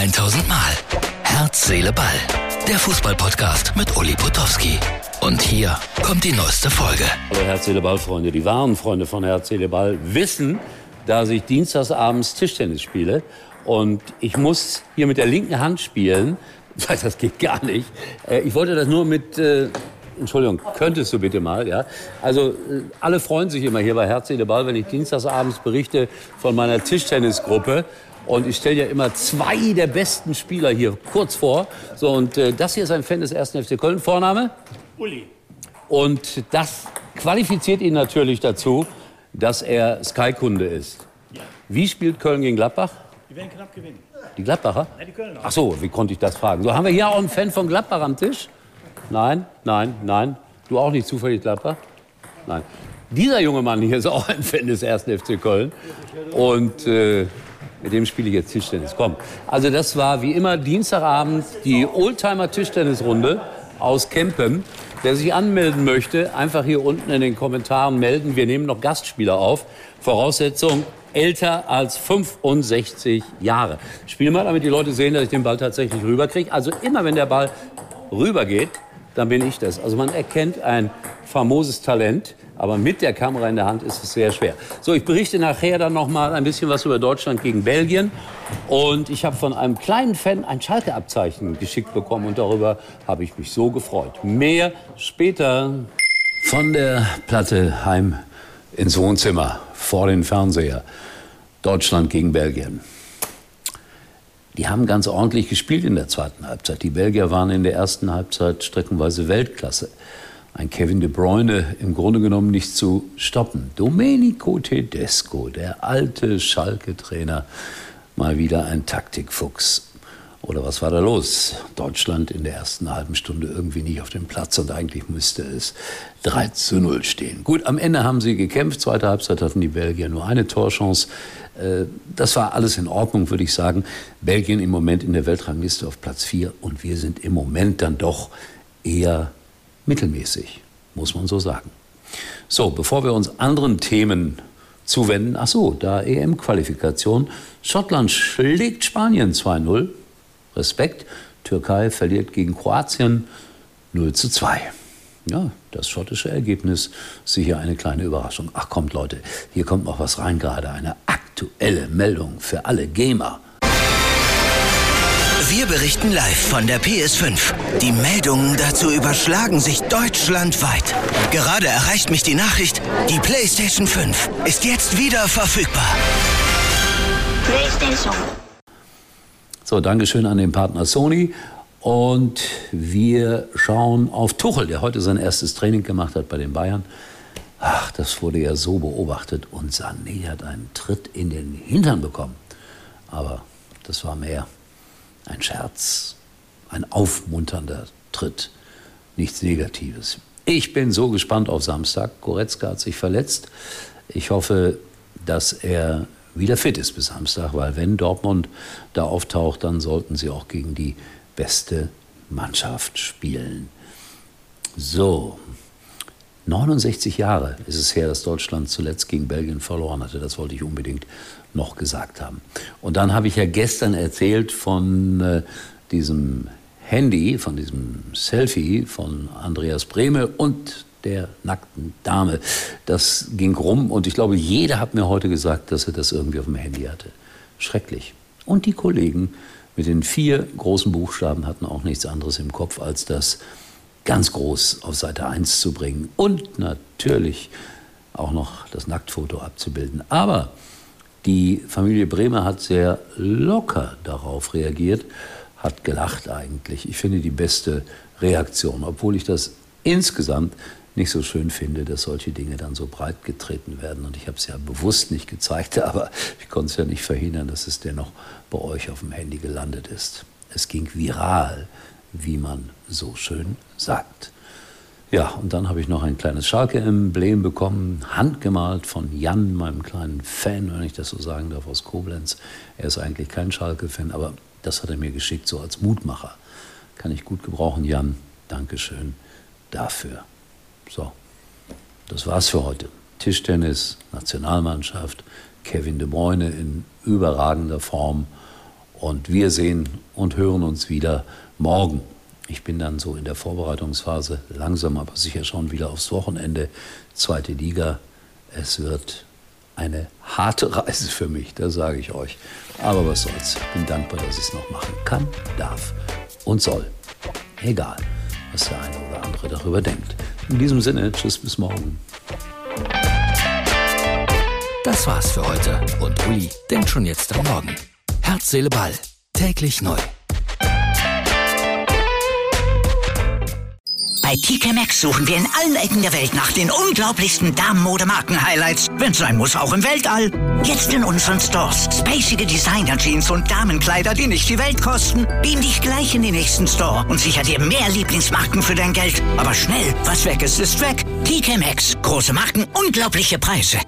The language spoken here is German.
1000 Mal. Herz, Seele, Ball. Der Fußballpodcast mit Uli Potowski. Und hier kommt die neueste Folge. Hallo Herz, Seele, Ball, Freunde. Die wahren Freunde von Herz, Seele, Ball wissen, dass ich dienstagsabends Tischtennis spiele. Und ich muss hier mit der linken Hand spielen. Das geht gar nicht. Äh, Ich wollte das nur mit äh, Entschuldigung, könntest du bitte mal, ja? Also, äh, alle freuen sich immer hier bei Herz, Seele, Ball, wenn ich dienstagsabends berichte von meiner Tischtennisgruppe. Und ich stelle ja immer zwei der besten Spieler hier kurz vor. So, und äh, das hier ist ein Fan des 1. FC Köln. Vorname? Uli. Und das qualifiziert ihn natürlich dazu, dass er Sky-Kunde ist. Wie spielt Köln gegen Gladbach? Die werden knapp gewinnen. Die Gladbacher? Ja, die Kölner. Ach so, wie konnte ich das fragen? So, haben wir hier auch einen Fan von Gladbach am Tisch? Nein, nein, nein. Du auch nicht zufällig Gladbach? Nein. Dieser junge Mann hier ist auch ein Fan des 1. FC Köln. Und äh, mit dem spiele ich jetzt Tischtennis. Komm. Also das war wie immer Dienstagabend die Oldtimer-Tischtennisrunde aus Kempen. Wer sich anmelden möchte, einfach hier unten in den Kommentaren melden. Wir nehmen noch Gastspieler auf. Voraussetzung älter als 65 Jahre. Spiel mal, damit die Leute sehen, dass ich den Ball tatsächlich rüberkriege. Also immer, wenn der Ball rübergeht, dann bin ich das. Also man erkennt ein famoses Talent, aber mit der Kamera in der Hand ist es sehr schwer. So, ich berichte nachher dann noch mal ein bisschen was über Deutschland gegen Belgien und ich habe von einem kleinen Fan ein Schalke-Abzeichen geschickt bekommen und darüber habe ich mich so gefreut. Mehr später von der Platte heim ins Wohnzimmer vor den Fernseher. Deutschland gegen Belgien. Die haben ganz ordentlich gespielt in der zweiten Halbzeit. Die Belgier waren in der ersten Halbzeit streckenweise Weltklasse. Ein Kevin de Bruyne im Grunde genommen nicht zu stoppen. Domenico Tedesco, der alte Schalke-Trainer, mal wieder ein Taktikfuchs. Oder was war da los? Deutschland in der ersten halben Stunde irgendwie nicht auf dem Platz und eigentlich müsste es 3 zu 0 stehen. Gut, am Ende haben sie gekämpft. Zweite Halbzeit hatten die Belgier nur eine Torchance. Äh, Das war alles in Ordnung, würde ich sagen. Belgien im Moment in der Weltrangliste auf Platz 4 und wir sind im Moment dann doch eher mittelmäßig, muss man so sagen. So, bevor wir uns anderen Themen zuwenden, ach so, da EM-Qualifikation. Schottland schlägt Spanien 2-0. Respekt. Türkei verliert gegen Kroatien 0 zu 2. Ja, das schottische Ergebnis sicher eine kleine Überraschung. Ach kommt Leute, hier kommt noch was rein gerade. Eine aktuelle Meldung für alle Gamer. Wir berichten live von der PS5. Die Meldungen dazu überschlagen sich deutschlandweit. Gerade erreicht mich die Nachricht, die PlayStation 5 ist jetzt wieder verfügbar. PlayStation. So, Dankeschön an den Partner Sony. Und wir schauen auf Tuchel, der heute sein erstes Training gemacht hat bei den Bayern. Ach, das wurde ja so beobachtet und Sané hat einen Tritt in den Hintern bekommen. Aber das war mehr ein Scherz, ein aufmunternder Tritt, nichts Negatives. Ich bin so gespannt auf Samstag. Goretzka hat sich verletzt. Ich hoffe, dass er wieder fit ist bis Samstag, weil wenn Dortmund da auftaucht, dann sollten sie auch gegen die beste Mannschaft spielen. So, 69 Jahre ist es her, dass Deutschland zuletzt gegen Belgien verloren hatte. Das wollte ich unbedingt noch gesagt haben. Und dann habe ich ja gestern erzählt von äh, diesem Handy, von diesem Selfie von Andreas Brehme und der nackten Dame. Das ging rum und ich glaube, jeder hat mir heute gesagt, dass er das irgendwie auf dem Handy hatte. Schrecklich. Und die Kollegen mit den vier großen Buchstaben hatten auch nichts anderes im Kopf, als das ganz groß auf Seite 1 zu bringen und natürlich auch noch das Nacktfoto abzubilden. Aber die Familie Bremer hat sehr locker darauf reagiert, hat gelacht eigentlich. Ich finde die beste Reaktion, obwohl ich das insgesamt nicht so schön finde, dass solche Dinge dann so breit getreten werden. Und ich habe es ja bewusst nicht gezeigt, aber ich konnte es ja nicht verhindern, dass es dennoch bei euch auf dem Handy gelandet ist. Es ging viral, wie man so schön sagt. Ja, und dann habe ich noch ein kleines Schalke-Emblem bekommen, handgemalt von Jan, meinem kleinen Fan, wenn ich das so sagen darf, aus Koblenz. Er ist eigentlich kein Schalke-Fan, aber das hat er mir geschickt, so als Mutmacher. Kann ich gut gebrauchen, Jan. Dankeschön dafür. So, das war's für heute. Tischtennis, Nationalmannschaft, Kevin de Bruyne in überragender Form Und wir sehen und hören uns wieder morgen. Ich bin dann so in der Vorbereitungsphase, langsam aber sicher schon wieder aufs Wochenende. Zweite Liga. Es wird eine harte Reise für mich, das sage ich euch. Aber was soll's. Bin dankbar, dass ich es noch machen kann, darf und soll. Egal, was der eine oder andere darüber denkt. In diesem Sinne, tschüss bis morgen. Das war's für heute. Und Uli denkt schon jetzt am Morgen. Herz, Seele, Ball. Täglich neu. Bei TK Maxx suchen wir in allen Ecken der Welt nach den unglaublichsten Damenmode-Marken-Highlights. Wenn sein muss, auch im Weltall. Jetzt in unseren Stores. Spacige Designer-Jeans und Damenkleider, die nicht die Welt kosten. Beam dich gleich in den nächsten Store und sicher dir mehr Lieblingsmarken für dein Geld. Aber schnell, was weg ist, ist weg. TK Maxx. Große Marken, unglaubliche Preise.